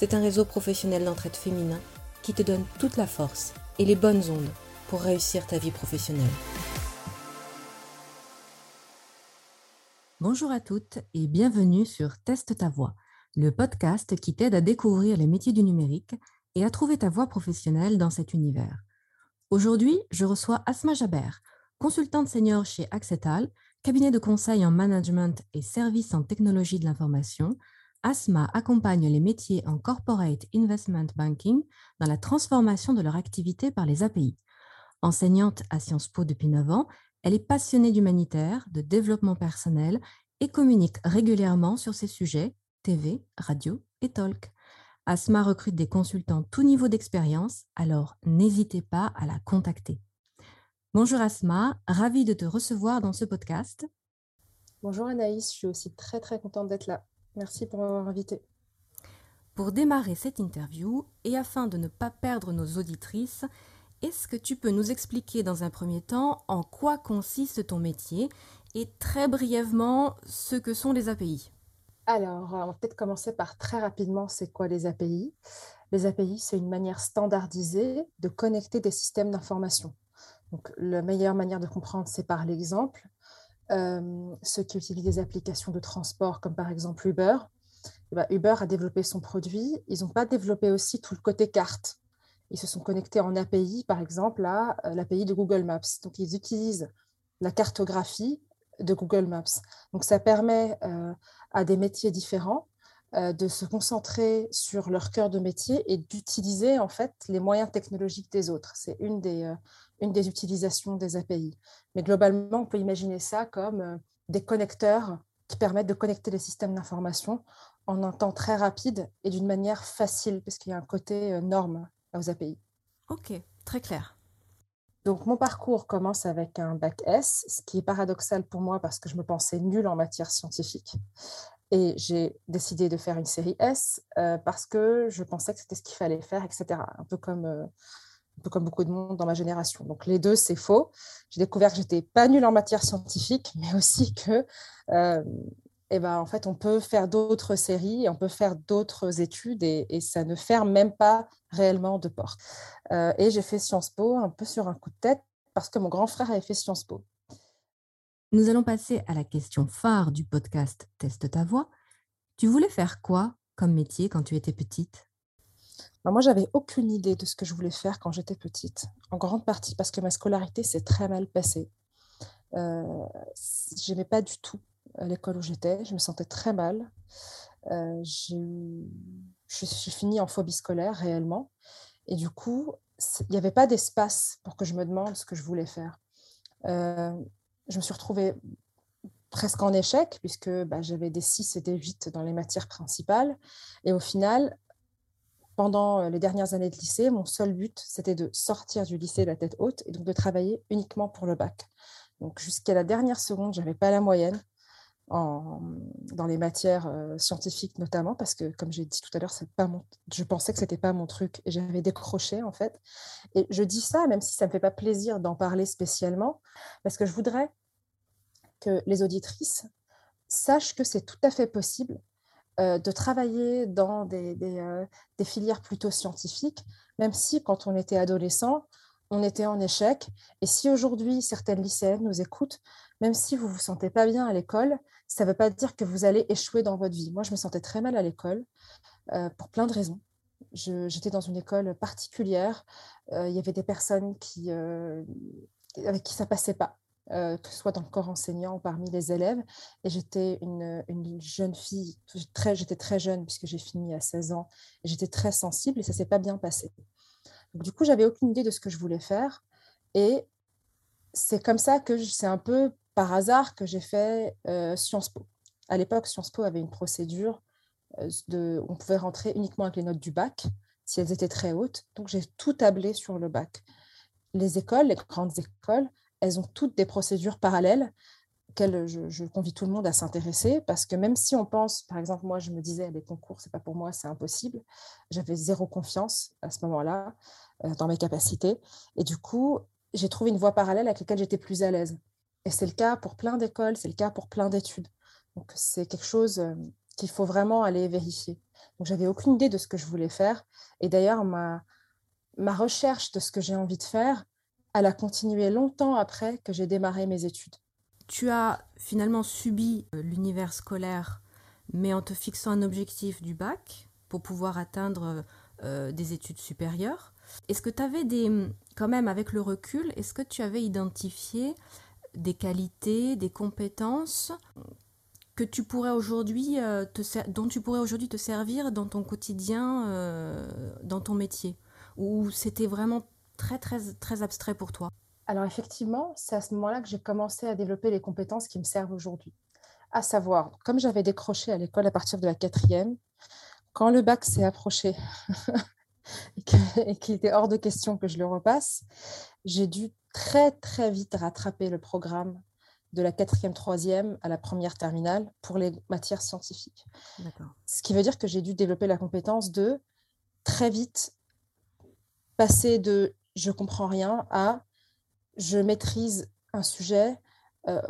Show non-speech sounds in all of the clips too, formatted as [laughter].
c'est un réseau professionnel d'entraide féminin qui te donne toute la force et les bonnes ondes pour réussir ta vie professionnelle. Bonjour à toutes et bienvenue sur Teste ta voix, le podcast qui t'aide à découvrir les métiers du numérique et à trouver ta voie professionnelle dans cet univers. Aujourd'hui, je reçois Asma Jaber, consultante senior chez Accetal, Cabinet de conseil en management et services en technologie de l'information, ASMA accompagne les métiers en corporate investment banking dans la transformation de leur activité par les API. Enseignante à Sciences Po depuis 9 ans, elle est passionnée d'humanitaire, de développement personnel et communique régulièrement sur ces sujets, TV, radio et talk. ASMA recrute des consultants tout niveau d'expérience, alors n'hésitez pas à la contacter. Bonjour Asma, ravie de te recevoir dans ce podcast. Bonjour Anaïs, je suis aussi très très contente d'être là. Merci pour m'avoir invitée. Pour démarrer cette interview et afin de ne pas perdre nos auditrices, est-ce que tu peux nous expliquer dans un premier temps en quoi consiste ton métier et très brièvement ce que sont les API Alors, on va peut-être commencer par très rapidement, c'est quoi les API Les API, c'est une manière standardisée de connecter des systèmes d'information. Donc, la meilleure manière de comprendre, c'est par l'exemple. Euh, ceux qui utilisent des applications de transport, comme par exemple Uber, eh ben, Uber a développé son produit. Ils n'ont pas développé aussi tout le côté carte. Ils se sont connectés en API, par exemple, à euh, l'API de Google Maps. Donc, ils utilisent la cartographie de Google Maps. Donc, ça permet euh, à des métiers différents de se concentrer sur leur cœur de métier et d'utiliser en fait les moyens technologiques des autres. C'est une des, une des utilisations des API. Mais globalement, on peut imaginer ça comme euh, des connecteurs qui permettent de connecter les systèmes d'information en un temps très rapide et d'une manière facile, parce qu'il y a un côté euh, norme aux API. Ok, très clair. Donc, mon parcours commence avec un bac S, ce qui est paradoxal pour moi parce que je me pensais nulle en matière scientifique. Et j'ai décidé de faire une série S euh, parce que je pensais que c'était ce qu'il fallait faire, etc. Un peu comme un peu comme beaucoup de monde dans ma génération. Donc les deux, c'est faux. J'ai découvert que j'étais pas nulle en matière scientifique, [laughs] mais aussi que, euh, eh ben, en fait, on peut faire d'autres séries, on peut faire d'autres études et, ça ne ferme même pas réellement de porte. Euh, et j'ai fait Sciences Po un peu sur un coup de tête parce que mon grand frère avait fait Sciences Po. Nous allons passer à la question phare du podcast Teste ta voix. Tu voulais faire quoi comme métier quand tu étais petite? Bah, moi, j'avais aucune idée de ce que je voulais faire quand j'étais petite, en grande partie parce que ma scolarité s'est très mal passée. Euh, j'aimais pas du tout euh, l'école où j'étais, je me sentais très mal. Euh, je suis finie en phobie scolaire réellement. Et du coup, il n'y avait pas d'espace pour que je me demande ce que je voulais faire. Euh, je me suis retrouvée presque en échec, puisque bah, j'avais des 6 et des 8 dans les matières principales. Et au final, pendant les dernières années de lycée, mon seul but, c'était de sortir du lycée la tête haute et donc de travailler uniquement pour le bac. Donc jusqu'à la dernière seconde, je n'avais pas la moyenne en, dans les matières scientifiques notamment, parce que comme j'ai dit tout à l'heure, je pensais que ce n'était pas mon truc et j'avais décroché en fait. Et je dis ça, même si ça ne me fait pas plaisir d'en parler spécialement, parce que je voudrais que les auditrices sachent que c'est tout à fait possible euh, de travailler dans euh, des, filières plutôt scientifiques, même si quand on était adolescent, on était en échec. Et si aujourd'hui certaines lycéennes nous écoutent, même si vous vous sentez pas bien à l'école, ça ne veut pas dire que vous allez échouer dans votre vie. Moi, je me sentais très mal à l'école euh, pour plein de raisons. J'étais dans une école particulière. il y avait des personnes qui, avec qui ça passait pas. Que ce soit dans le corps enseignant ou parmi les élèves. Et j'étais une, une, jeune fille, très, j'étais très jeune puisque j'ai fini à 16 ans, j'étais très sensible et ça s'est pas bien passé. Du coup, j'avais aucune idée de ce que je voulais faire. Et c'est comme ça que c'est un peu par hasard que j'ai fait Sciences Po. À l'époque, Sciences Po avait une procédure de, on pouvait rentrer uniquement avec les notes du bac si elles étaient très hautes. Donc j'ai tout tablé sur le bac. Les écoles, les grandes écoles, elles ont toutes des procédures parallèles auxquelles je, convie tout le monde à s'intéresser parce que même si on pense, par exemple, moi je me disais les concours, c'est pas pour moi, c'est impossible. J'avais zéro confiance à ce moment-là dans mes capacités et du coup j'ai trouvé une voie parallèle avec laquelle j'étais plus à l'aise. Et c'est le cas pour plein d'écoles, c'est le cas pour plein d'études. Donc c'est quelque chose qu'il faut vraiment aller vérifier. Donc j'avais aucune idée de ce que je voulais faire. Et d'ailleurs, ma, ma recherche de ce que j'ai envie de faire, elle a continué longtemps après que j'ai démarré mes études. Tu as finalement subi euh, l'univers scolaire, mais en te fixant un objectif du bac pour pouvoir atteindre euh, des études supérieures. Est-ce que tu avais des, quand même avec le recul, est-ce que tu avais identifié des qualités, des compétences que tu pourrais aujourd'hui euh, dont tu pourrais aujourd'hui te servir dans ton quotidien, euh, dans ton métier, ou c'était vraiment très très très abstrait pour toi Alors effectivement, c'est à ce moment-là que j'ai commencé à développer les compétences qui me servent aujourd'hui. À savoir, comme j'avais décroché à l'école à partir de la quatrième, quand le bac s'est approché [laughs] et qu'il était hors de question que je le repasse, j'ai dû très très vite rattraper le programme de la quatrième, troisième à la première terminale pour les matières scientifiques. Ce qui veut dire que j'ai dû développer la compétence de très vite passer de je comprends rien à je maîtrise un sujet euh,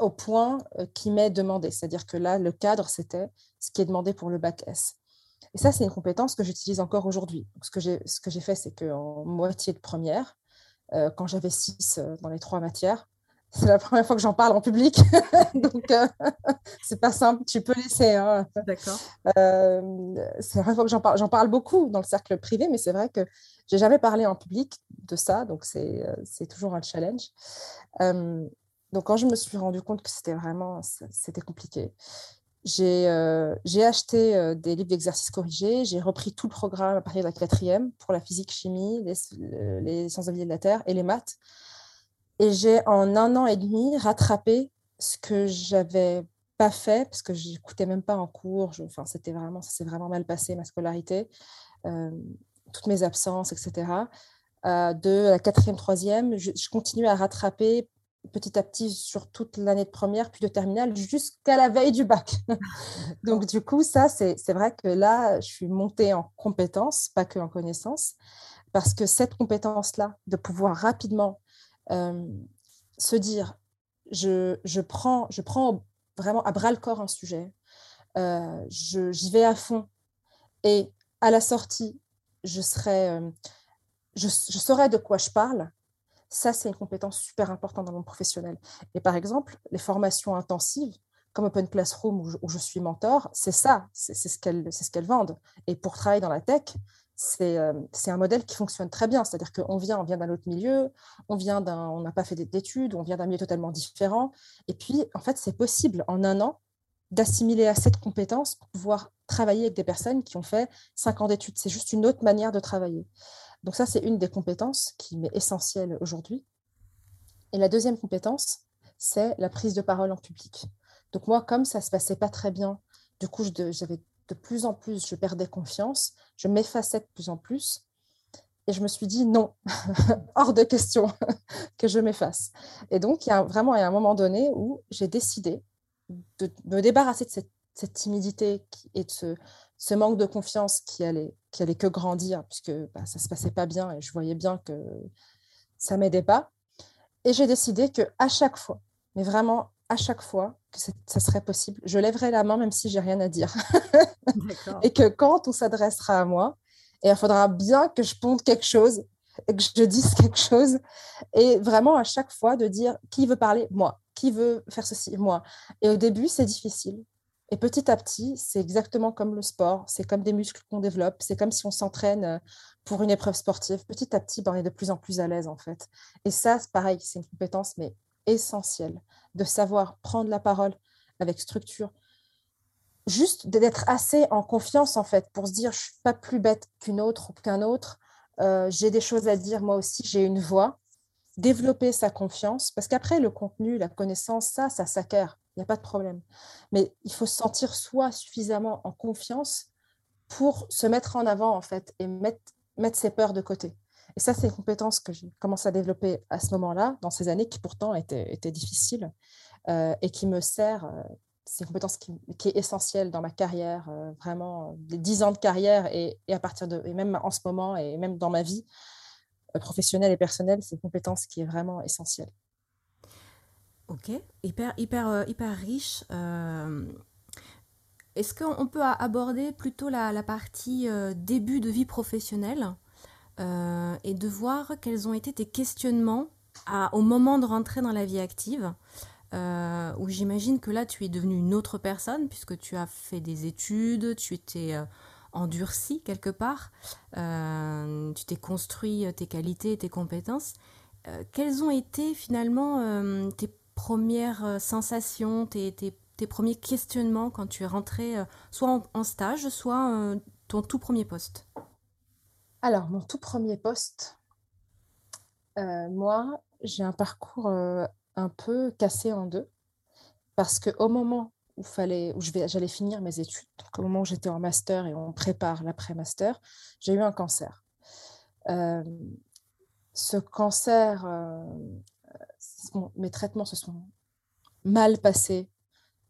au point euh, qui m'est demandé. C'est-à-dire que là, le cadre, c'était ce qui est demandé pour le bac S. Et ça, c'est une compétence que j'utilise encore aujourd'hui. Ce que j'ai fait, c'est qu'en moitié de première, euh, quand j'avais six dans les trois matières, [laughs] c'est la première fois que j'en parle en public, [laughs] donc euh, [laughs] c'est pas simple. Tu peux laisser. Hein. D'accord. Euh, c'est la première fois que j'en parle. J'en parle beaucoup dans le cercle privé, mais c'est vrai que j'ai jamais parlé en public de ça, donc c'est euh, toujours un challenge. donc quand je me suis rendu compte que c'était vraiment c'était compliqué, j'ai acheté des livres d'exercices corrigés, j'ai repris tout le programme à partir de la quatrième pour la physique, chimie, les, les sciences de vie de la terre et les maths. Et j'ai en un an et demi rattrapé ce que j'avais pas fait parce que j'écoutais même pas en cours. enfin, c'était vraiment, ça s'est vraiment mal passé ma scolarité, euh, toutes mes absences, etc. Euh, de la quatrième, troisième, je, continuais à rattraper petit à petit sur toute l'année de première, puis de terminale, jusqu'à la veille du bac. [laughs] Donc, du coup, ça, c'est vrai que là, je suis montée en compétences, pas que en connaissances, parce que cette compétence-là, de pouvoir rapidement euh, se dire, je, je, prends, je prends vraiment à bras le corps un sujet, euh, j'y vais à fond et à la sortie, je, serai, euh, je, saurai de quoi je parle. Ça, c'est une compétence super importante dans mon professionnel. Et par exemple, les formations intensives, comme Open Classroom, où je, où je suis mentor, c'est ça, c'est ce qu'elles ce vendent. Et pour travailler dans la tech, euh, c'est un modèle qui fonctionne très bien. C'est-à-dire qu'on vient, on vient d'un autre milieu, on vient d'un, on n'a pas fait d'études, on vient d'un milieu totalement différent. Et puis, en fait, c'est possible en un an d'assimiler assez de compétences pour pouvoir travailler avec des personnes qui ont fait cinq ans d'études. C'est juste une autre manière de travailler. Donc ça, c'est une des compétences qui m'est essentielle aujourd'hui. Et la deuxième compétence, c'est la prise de parole en public. Donc moi, comme ça se passait pas très bien, du coup, j'avais de plus en plus, je perdais confiance, je m'effaçais de plus en plus. Et je me suis dit non, [laughs] hors de question [laughs] que je m'efface. Et donc, il y a vraiment il y a un moment donné où j'ai décidé de me débarrasser de cette, timidité et de ce, manque de confiance qui allait, qui allait que grandir, puisque bah, ça ne se passait pas bien et je voyais bien que ça m'aidait pas. Et j'ai décidé que à chaque fois, mais vraiment à chaque fois que ça serait possible, je lèverai la main même si j'ai rien à dire. [laughs] et que quand on s'adressera à moi, et il faudra bien que je ponde quelque chose que je dise [laughs] quelque chose. Et vraiment, à chaque fois, de dire qui veut parler? Moi. Qui veut faire ceci? Moi. Et au début, c'est difficile. Et petit à petit, c'est exactement comme le sport, c'est comme des muscles qu'on développe, c'est comme si on s'entraîne euh, pour une épreuve sportive. Petit à petit, ben, on est de plus en plus à l'aise en fait. Et ça, c'est pareil, c'est une compétence mais essentielle de savoir prendre la parole avec structure, juste d'être assez en confiance en fait pour se dire je suis pas plus bête qu'une autre ou qu'un autre. Euh, j'ai des choses à dire moi aussi, j'ai une voix. Développer sa confiance, parce qu'après le contenu, la connaissance, ça, ça s'acquiert il n'y a pas de problème. Mais il faut se sentir soi suffisamment en confiance pour se mettre en avant, en fait, et mettre, ses peurs de côté. Et ça, c'est une compétence que j'ai commencé à développer à ce moment-là, dans ces années qui pourtant étaient, difficiles euh, et qui me sert. Euh, c'est une compétence qui, est essentielle dans ma carrière, euh, vraiment, des dix ans de carrière et, et, à partir de, et même en ce moment et même dans ma vie professionnelle et personnelle, c'est une compétence qui est vraiment essentielle. Ok, hyper, hyper, euh, hyper riche. Euh, est-ce qu'on peut aborder plutôt la, partie euh, début de vie professionnelle et de voir quels ont été tes questionnements au moment de rentrer dans la vie active où j'imagine que là tu es devenue une autre personne puisque tu as fait des études, tu étais endurci quelque part, tu t'es construit tes qualités, tes compétences. quelles ont été finalement tes premières euh, sensations, tes, premiers questionnements quand tu es rentré euh, soit en, stage, soit euh, ton tout premier poste? Alors, mon tout premier poste, moi, j'ai un parcours un peu cassé en deux parce qu'au moment où, fallait, où j'allais finir mes études, au moment où j'étais en master et on prépare l'après-master, j'ai eu un cancer. ce cancer mes traitements se sont mal passés,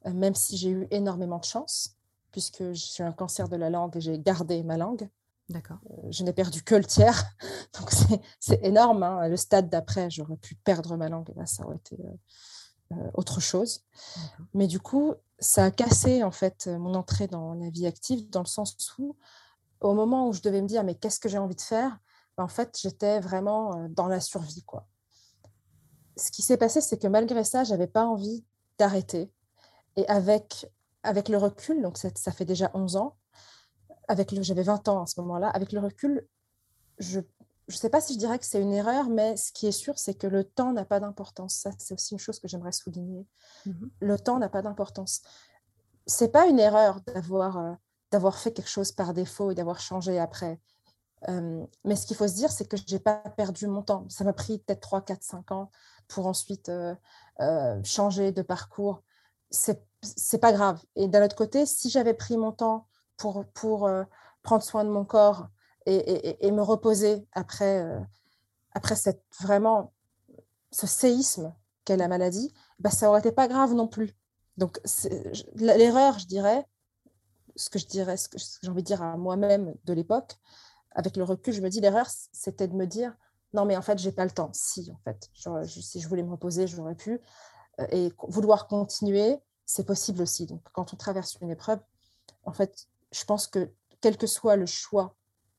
euh, même si j'ai eu énormément de chance, puisque j'ai un cancer de la langue et j'ai gardé ma langue. D'accord. Euh, je n'ai perdu que le tiers. [laughs] Donc, c'est énorme. Hein. Le stade d'après, j'aurais pu perdre ma langue et là, ça aurait été euh, autre chose. Mais du coup, ça a cassé en fait mon entrée dans la vie active dans le sens où, au moment où je devais me dire, mais qu'est-ce que j'ai envie de faire ben, En fait, j'étais vraiment dans la survie. quoi ce qui s'est passé, c'est que malgré ça, j'avais pas envie d'arrêter. Et avec, avec le recul, donc ça, ça fait déjà 11 ans, avec le, j'avais 20 ans à ce moment-là, avec le recul, je ne sais pas si je dirais que c'est une erreur, mais ce qui est sûr, c'est que le temps n'a pas d'importance. Ça, c'est aussi une chose que j'aimerais souligner. Mmh le temps n'a pas d'importance. C'est pas une erreur d'avoir, euh, d'avoir fait quelque chose par défaut et d'avoir changé après. Euh, mais ce qu'il faut se dire, c'est que je n'ai pas perdu mon temps. Ça m'a pris peut-être 3, 4, 5 ans pour ensuite euh, euh, changer de parcours. C'est pas grave. Et d'un autre côté, si j'avais pris mon temps pour, pour prendre soin de mon corps et, me reposer après, après cette, vraiment ce séisme qu'est la maladie, bah, ça aurait été pas grave non plus. Donc l'erreur, je dirais, ce que je dirais, ce que j'ai envie de dire à moi-même de l'époque, avec le recul, je me dis l'erreur, c'était de me dire non, mais en fait, j'ai pas le temps. Si, en fait, si je voulais me reposer, j'aurais pu. Euh, et vouloir continuer, c'est possible aussi. Donc, quand on traverse une épreuve, en fait, je pense que quel que soit le choix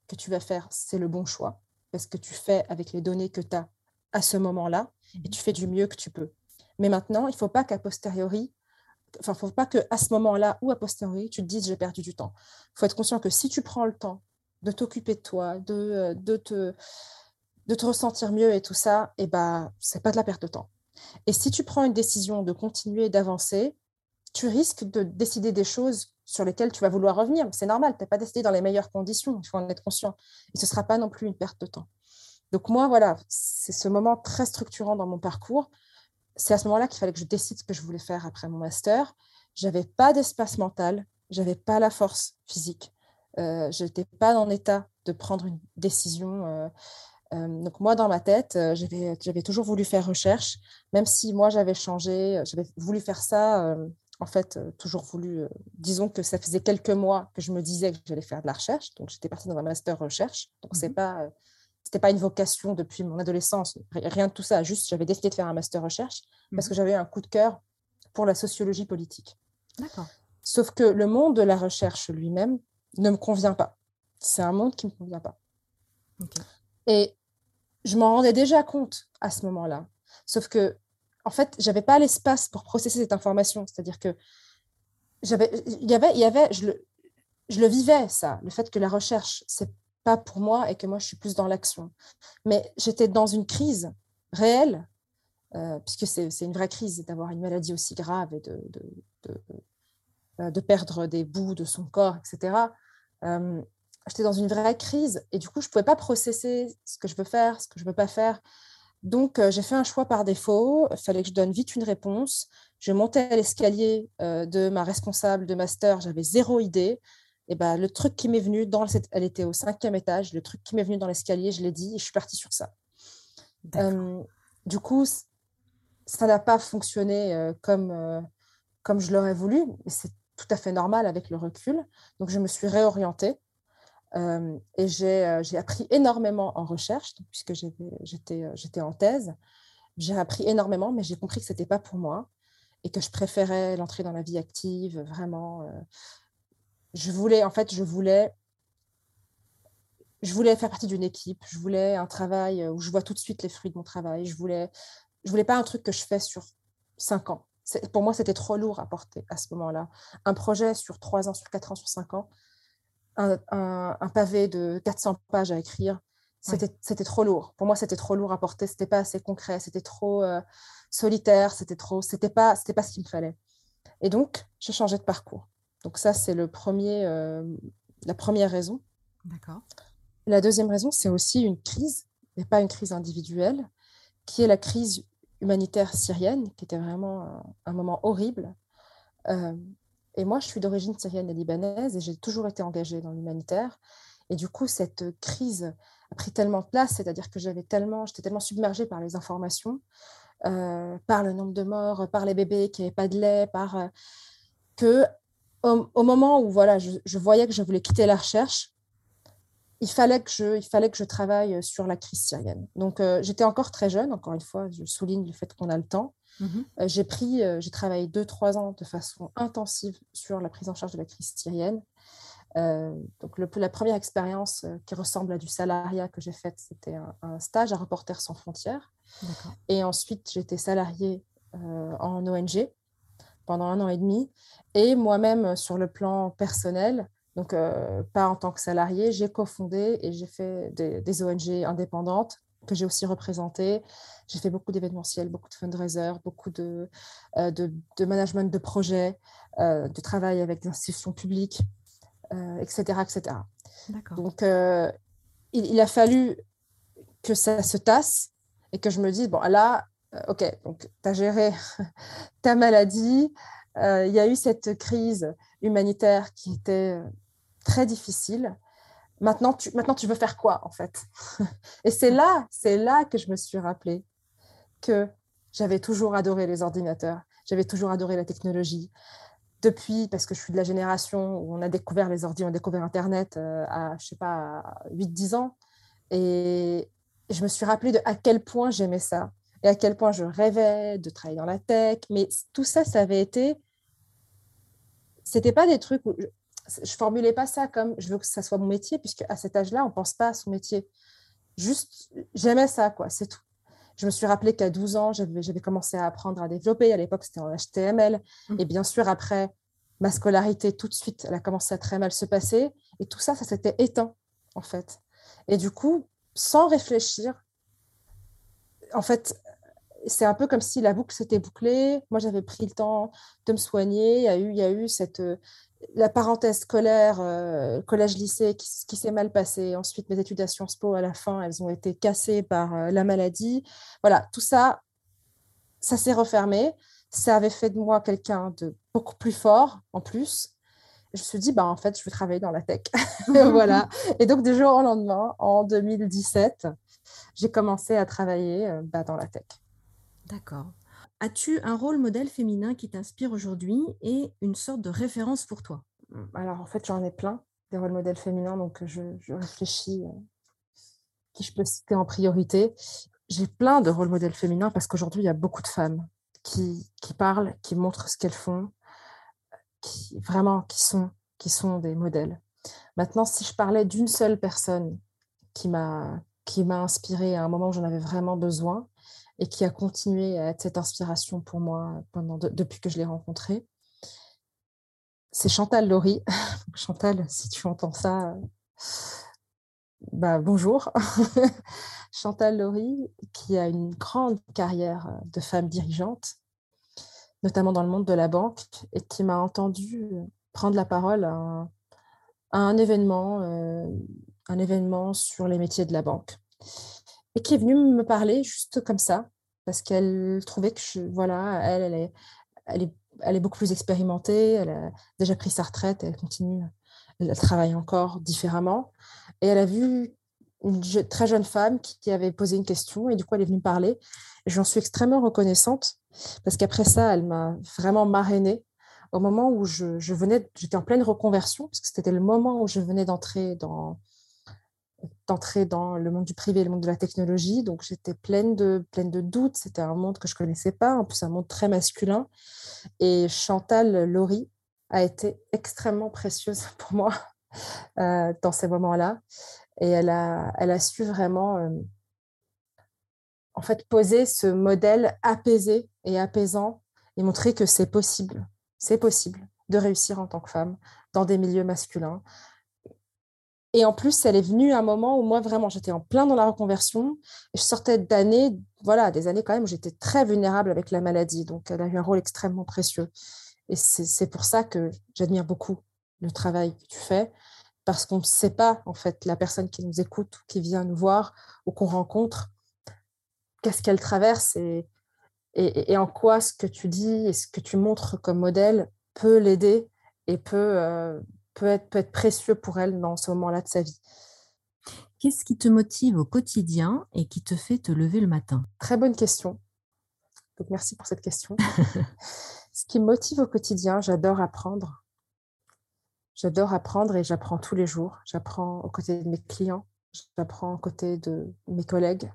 que tu vas faire, c'est le bon choix parce que tu fais avec les données que tu as à ce moment-là et mhm. tu fais du mieux que tu peux. Mais maintenant, il ne faut pas qu'à posteriori, enfin, faut pas qu'à ce moment-là ou à posteriori, tu te dises j'ai perdu du temps. Il faut être conscient que si tu prends le temps de t'occuper de toi, de, euh, de, te, de te ressentir mieux et tout ça, et eh ben, c'est pas de la perte de temps. Et si tu prends une décision de continuer d'avancer, tu risques de décider des choses sur lesquelles tu vas vouloir revenir. C'est normal, tu n'as pas décidé dans les meilleures conditions, il faut en être conscient. Et ce ne sera pas non plus une perte de temps. Donc moi, voilà, c'est ce moment très structurant dans mon parcours. C'est à ce moment-là qu'il fallait que je décide ce que je voulais faire après mon master. J'avais pas d'espace mental, j'avais pas la force physique, euh, je n'étais pas en état de prendre une décision. Euh, euh, donc moi, dans ma tête, j'avais toujours voulu faire recherche, même si moi, j'avais changé, j'avais voulu faire ça, en fait, toujours voulu, disons que ça faisait quelques mois que je me disais que j'allais faire de la recherche, donc j'étais partie dans un master recherche, donc c'est mmh pas c'était pas une vocation depuis mon adolescence, rien de tout ça, juste j'avais décidé de faire un master recherche parce que j'avais un coup de cœur pour la sociologie politique. D'accord. Sauf que le monde de la recherche lui-même ne me convient pas. C'est un monde qui ne me convient pas. Et je m'en rendais déjà compte à ce moment-là. Sauf que, en fait, j'avais pas l'espace pour processer cette information. C'est-à-dire que j'avais, il y avait, il y avait, je le, vivais ça, le fait que la recherche c'est pas pour moi et que moi je suis plus dans l'action. Mais j'étais dans une crise réelle, euh, puisque c'est une vraie crise d'avoir une maladie aussi grave et de, de, de, de, perdre des bouts de son corps, etc. Euh, j'étais dans une vraie crise et du coup je pouvais pas processer ce que je veux faire, ce que je veux pas faire. Donc, euh, j'ai fait un choix par défaut. Il fallait que je donne vite une réponse. Je montais à l'escalier euh, de ma responsable de master. J'avais zéro idée. Et ben, le truc qui m'est venu, dans cette... elle était au cinquième étage, le truc qui m'est venu dans l'escalier, je l'ai dit et je suis partie sur ça. Euh, du coup, ça n'a pas fonctionné comme, comme je l'aurais voulu, mais c'est tout à fait normal avec le recul. Donc, je me suis réorientée. Euh, et euh, j'ai appris énormément en recherche, puisque euh, j'étais en thèse. J'ai appris énormément, mais j'ai compris que ce n'était pas pour moi et que je préférais l'entrée dans la vie active, vraiment. je voulais, en fait, je voulais, je voulais faire partie d'une équipe, je voulais un travail où je vois tout de suite les fruits de mon travail, je voulais, je voulais pas un truc que je fais sur cinq ans. Pour moi, c'était trop lourd à porter à ce moment-là. Un projet sur trois ans, sur quatre ans, sur cinq ans, un, pavé de 400 pages à écrire, c'était trop lourd. Pour moi, c'était trop lourd à porter. C'était pas assez concret. C'était trop euh, solitaire. C'était trop. C'était pas. C'était pas ce qu'il me fallait. Et donc, j'ai changé de parcours. Donc ça, c'est le premier, euh, la première raison. D'accord. La deuxième raison, c'est aussi une crise, mais pas une crise individuelle, qui est la crise humanitaire syrienne, qui était vraiment un, moment horrible. Euh, et moi, je suis d'origine syrienne et libanaise et j'ai toujours été engagée dans l'humanitaire. Et du coup, cette crise a pris tellement de place, c'est-à-dire que j'avais tellement, j'étais tellement submergée par les informations, euh, par le nombre de morts, par les bébés qui n'avaient pas de lait, par euh, que au, moment où voilà, je, voyais que je voulais quitter la recherche, il fallait que je, il fallait que je travaille sur la crise syrienne. Donc, euh, j'étais encore très jeune. Encore une fois, je souligne le fait qu'on a le temps. Mmh euh, j'ai pris, euh, j'ai travaillé deux, trois ans de façon intensive sur la prise en charge de la crise syrienne. Euh, donc le, la première expérience qui ressemble à du salariat que j'ai faite, c'était un, stage à Reporters sans frontières. Et ensuite, j'étais salariée en ONG pendant un an et demi. Et moi-même, sur le plan personnel, donc pas en tant que salariée, j'ai cofondé et j'ai fait des, des ONG indépendantes que j'ai aussi représenté. J'ai fait beaucoup d'événementiels, beaucoup de fundraisers, beaucoup de, euh, de, management de projets, euh, de travail avec des institutions publiques, etc. Euh, etc. Donc, il, a fallu que ça se tasse et que je me dise, bon, là, OK, donc tu as géré [laughs] ta maladie, il y a eu cette crise humanitaire qui était très difficile maintenant tu, maintenant tu veux faire quoi en fait? [laughs] Et c'est là, c'est là que je me suis rappelé que j'avais toujours adoré les ordinateurs, j'avais toujours adoré la technologie. Depuis, parce que je suis de la génération où on a découvert les ordi, on a découvert Internet euh, à, je sais pas, 8-10 ans. Et je me suis rappelé de à quel point j'aimais ça et à quel point je rêvais de travailler dans la tech. Mais tout ça, ça avait été. C'était pas des trucs où je formulais pas ça comme je veux que ça soit mon métier, puisque à cet âge-là, on pense pas à son métier. Juste, j'aimais ça, quoi, c'est tout. Je me suis rappelé qu'à 12 ans, j'avais commencé à apprendre à développer. À l'époque, c'était en HTML. Mmh. Et bien sûr, après ma scolarité, tout de suite, elle a commencé à très mal se passer. Et tout ça, ça s'était éteint, en fait. Et du coup, sans réfléchir, en fait, c'est un peu comme si la boucle s'était bouclée. Moi, j'avais pris le temps de me soigner. Il y a eu, il y a eu cette, la parenthèse scolaire, euh, collège-lycée, qui, s'est mal passée. Ensuite, mes études à Sciences Po, à la fin, elles ont été cassées par euh, la maladie. Voilà, tout ça, ça s'est refermé. Ça avait fait de moi quelqu'un de beaucoup plus fort, en plus. je me suis dit, bah, en fait, je veux travailler dans la tech. [laughs] voilà. [laughs] Et donc, du jour au lendemain, en 2017, j'ai commencé à travailler euh, bah, dans la tech. D'accord. As-tu un rôle modèle féminin qui t'inspire aujourd'hui et une sorte de référence pour toi? Mmh, Alors en fait, j'en ai plein des rôles modèles féminins, donc je, réfléchis euh, qui je peux citer en priorité. J'ai plein de rôles modèles féminins parce qu'aujourd'hui, il y a beaucoup de femmes qui, qui parlent, qui montrent ce qu'elles font, qui vraiment qui sont, qui sont des modèles. Maintenant, si je parlais d'une seule personne qui m'a qui m'a inspirée à un moment où j'en avais vraiment besoin, et qui a continué à être cette inspiration pour moi pendant depuis que je l'ai rencontré. c'est Chantal Laurie. [laughs] Chantal, si tu entends ça, bah, bonjour. [laughs] Chantal Laurie, qui a une grande carrière de femme dirigeante, notamment dans le monde de la banque, et qui m'a entendu prendre la parole à un, événement, euh, un événement sur les métiers de la banque, et qui est venue me parler juste comme ça, parce qu'elle trouvait que je, voilà, elle, est, beaucoup plus expérimentée, elle a déjà pris sa retraite, elle continue, elle travaille encore différemment, et elle a vu une très jeune femme qui, avait posé une question et du coup elle est venue parler. J'en suis extrêmement reconnaissante parce qu'après ça, elle m'a vraiment marrainée au moment où je, je venais, j'étais en pleine reconversion parce que c'était le moment où je venais d'entrer dans d'entrer dans le monde du privé, le monde de la technologie. Donc j'étais pleine de pleine de doutes. C'était un monde que je connaissais pas, en plus un monde très masculin. Et Chantal Laurie a été extrêmement précieuse [laughs] pour moi euh, dans ces moments-là. Et elle a, elle a su vraiment, euh, en fait, poser ce modèle apaisé et apaisant et montrer que c'est possible, c'est possible de réussir en tant que femme dans des milieux masculins. Et en plus, elle est venue à un moment où moi, vraiment, j'étais en plein dans la reconversion. Je sortais d'années, voilà, des années quand même où j'étais très vulnérable avec la maladie. Donc, elle a eu un rôle extrêmement précieux. Et c'est pour ça que j'admire beaucoup le travail que tu fais parce qu'on ne sait pas, en fait, la personne qui nous écoute ou qui vient nous voir ou qu'on rencontre, qu'est-ce qu'elle traverse et, et, en quoi ce que tu dis et ce que tu montres comme modèle peut l'aider et peut, euh, peut, être, peut être précieux pour elle dans ce moment-là de sa vie. Qu'est-ce qui te motive au quotidien et qui te fait te lever le matin? Très bonne question. Donc, merci pour cette question. [laughs] ce qui me motive au quotidien, j'adore apprendre. J'adore apprendre et j'apprends tous les jours. J'apprends aux côtés de mes clients, j'apprends aux côtés de mes collègues,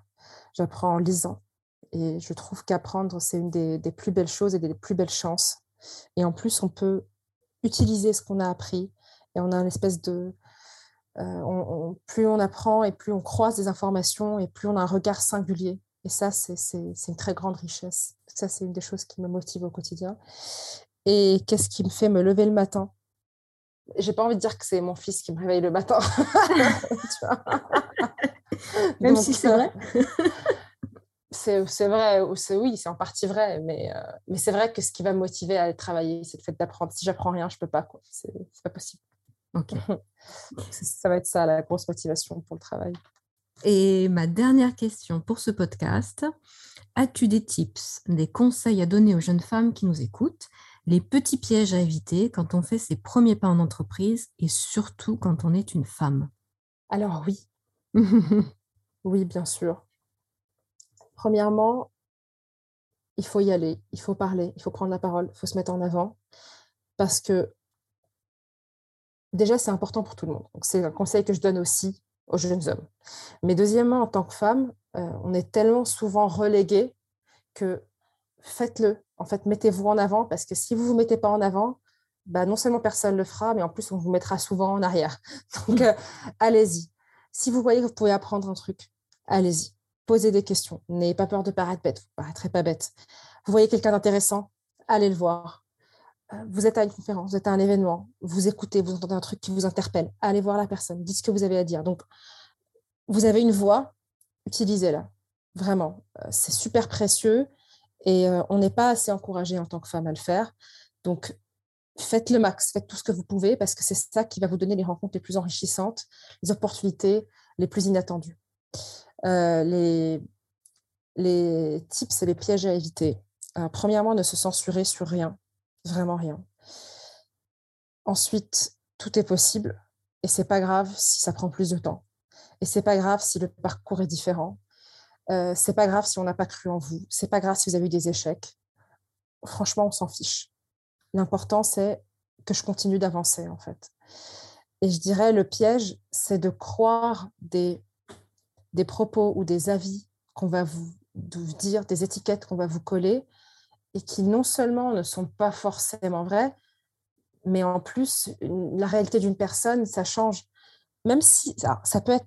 j'apprends en lisant. Et je trouve qu'apprendre, c'est une des, plus belles choses et des plus belles chances. Et en plus, on peut utiliser ce qu'on a appris et on a une espèce de... Euh, plus on apprend et plus on croise des informations et plus on a un regard singulier. Et ça, c'est une très grande richesse. Ça, c'est une des choses qui me motive au quotidien. Et qu'est-ce qui me fait me lever le matin? J'ai pas envie de dire que c'est mon fils qui me réveille le matin. [laughs] [laughs] Même si c'est vrai. [laughs] c'est vrai, oui, c'est en partie vrai, mais, euh, mais c'est vrai que ce qui va me motiver à aller travailler, c'est le fait d'apprendre. Si j'apprends rien, je peux pas, quoi. C'est pas possible. Ok. [laughs] ça va être ça, la grosse motivation pour le travail. Et ma dernière question pour ce podcast, as-tu des tips, des conseils à donner aux jeunes femmes qui nous écoutent? Les petits pièges à éviter quand on fait ses premiers pas en entreprise et surtout quand on est une femme? Alors oui. [laughs] oui, bien sûr. Premièrement, il faut y aller, il faut parler, il faut prendre la parole, il faut se mettre en avant parce que déjà, c'est important pour tout le monde. c'est un conseil que je donne aussi aux jeunes hommes. Mais deuxièmement, en tant que femme, euh, on est tellement souvent relégué que faites-le. En fait, mettez-vous en avant parce que si vous ne vous mettez pas en avant, bah, non seulement personne ne le fera, mais en plus, on vous mettra souvent en arrière. [laughs] Donc, euh, allez-y. Si vous voyez que vous pouvez apprendre un truc, allez-y. Posez des questions. N'ayez pas peur de paraître bête. Vous ne paraîtrez pas bête. Vous voyez quelqu'un d'intéressant, allez le voir. Euh, vous êtes à une conférence, vous êtes à un événement, vous écoutez, vous entendez un truc qui vous interpelle, allez voir la personne, dites ce que vous avez à dire. Donc, vous avez une voix, utilisez-la. Vraiment, euh, c'est super précieux. Et on n'est pas assez encouragé en tant que femme à le faire. Donc, faites le max, faites tout ce que vous pouvez parce que c'est ça qui va vous donner les rencontres les plus enrichissantes, les opportunités les plus inattendues. les, les tips et les pièges à éviter. premièrement, ne se censurer sur rien, vraiment rien. Ensuite, tout est possible et c'est pas grave si ça prend plus de temps. Et c'est pas grave si le parcours est différent. Euh, c'est pas grave si on n'a pas cru en vous. C'est pas grave si vous avez eu des échecs. Franchement, on s'en fiche. L'important, c'est que je continue d'avancer, en fait. Et je dirais, le piège, c'est de croire des, des propos ou des avis qu'on va vous, dire, des étiquettes qu'on va vous coller, qui non seulement ne sont pas forcément vraies, mais en plus, la réalité d'une personne, ça change. Même si ça peut être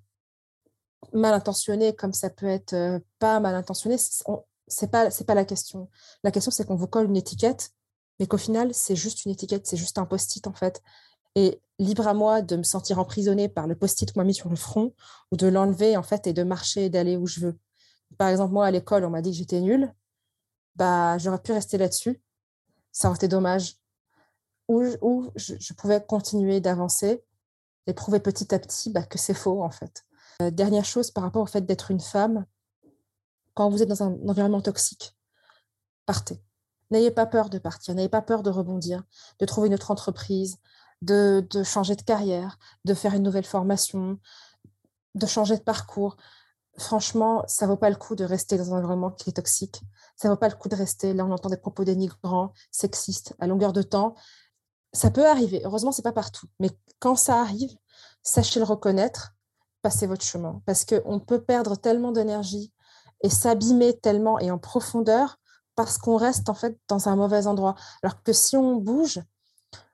mal intentionné comme ça peut être euh, pas mal intentionné, c'est pas pas la question. La question c'est qu'on vous colle une étiquette, mais qu'au final, c'est juste une étiquette, c'est juste un post-it en fait. Et libre à moi de me sentir emprisonnée par le post-it qu'on m'a mis sur le front ou de l'enlever en fait et de marcher et d'aller où je veux. Par exemple, moi à l'école, on m'a dit que j'étais nulle. Bah, j'aurais pu rester là-dessus. Ça aurait été dommage. Ou, je, pouvais continuer d'avancer et prouver petit à petit bah, que c'est faux en fait. Euh, dernière chose par rapport au fait d'être une femme, quand vous êtes dans un environnement toxique, partez. N'ayez pas peur de partir, n'ayez pas peur de rebondir, de trouver une autre entreprise, de, changer de carrière, de faire une nouvelle formation, de changer de parcours. Franchement, ça vaut pas le coup de rester dans un environnement qui est toxique. Ça vaut pas le coup de rester. Là, on entend des propos dénigrants, sexistes, à longueur de temps. Ça peut arriver. Heureusement, c'est pas partout. Mais quand ça arrive, sachez le reconnaître, passez votre chemin. Parce qu'on peut perdre tellement d'énergie et s'abîmer tellement et en profondeur parce qu'on reste en fait dans un mauvais endroit. Alors que si on bouge,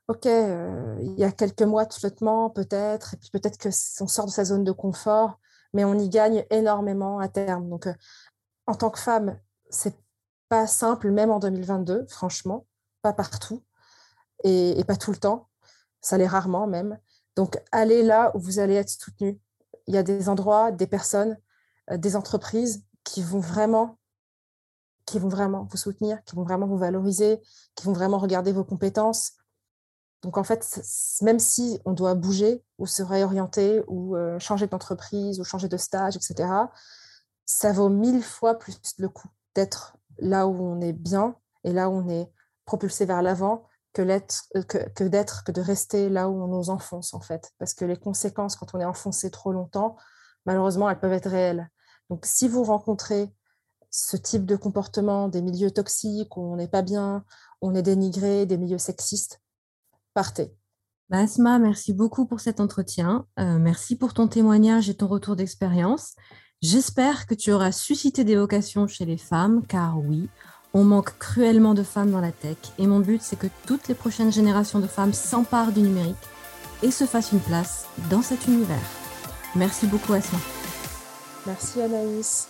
ok, euh, il y a quelques mois de flottement peut-être, et puis peut-être que on sort de sa zone de confort, mais on y gagne énormément à terme. Donc, euh, en tant que femme, c'est pas simple, même en 2022, franchement, pas partout et, pas tout le temps. Ça l'est rarement même. Donc, allez là où vous allez être soutenu. Il y a des endroits, des personnes, euh, des entreprises qui vont vraiment qui vont vraiment vous soutenir, qui vont vraiment vous valoriser, qui vont vraiment regarder vos compétences, donc en fait, même si on doit bouger ou se réorienter ou euh, changer d'entreprise ou changer de stage, etc., ça vaut mille fois plus le coup d'être là où on est bien et là où on est propulsé vers l'avant que, euh, que, d'être, que de rester là où on nous enfonce en fait. Parce que les conséquences quand on est enfoncé trop longtemps, malheureusement, elles peuvent être réelles. Donc si vous rencontrez ce type de comportement, des milieux toxiques où on n'est pas bien, on est dénigré, des milieux sexistes, partez. Bah, Asma, merci beaucoup pour cet entretien. Euh, merci pour ton témoignage et ton retour d'expérience. J'espère que tu auras suscité des vocations chez les femmes, car oui, on manque cruellement de femmes dans la tech. Et mon but, c'est que toutes les prochaines générations de femmes s'emparent du numérique et se fassent une place dans cet univers. Merci beaucoup, Asma. Merci, Anaïs.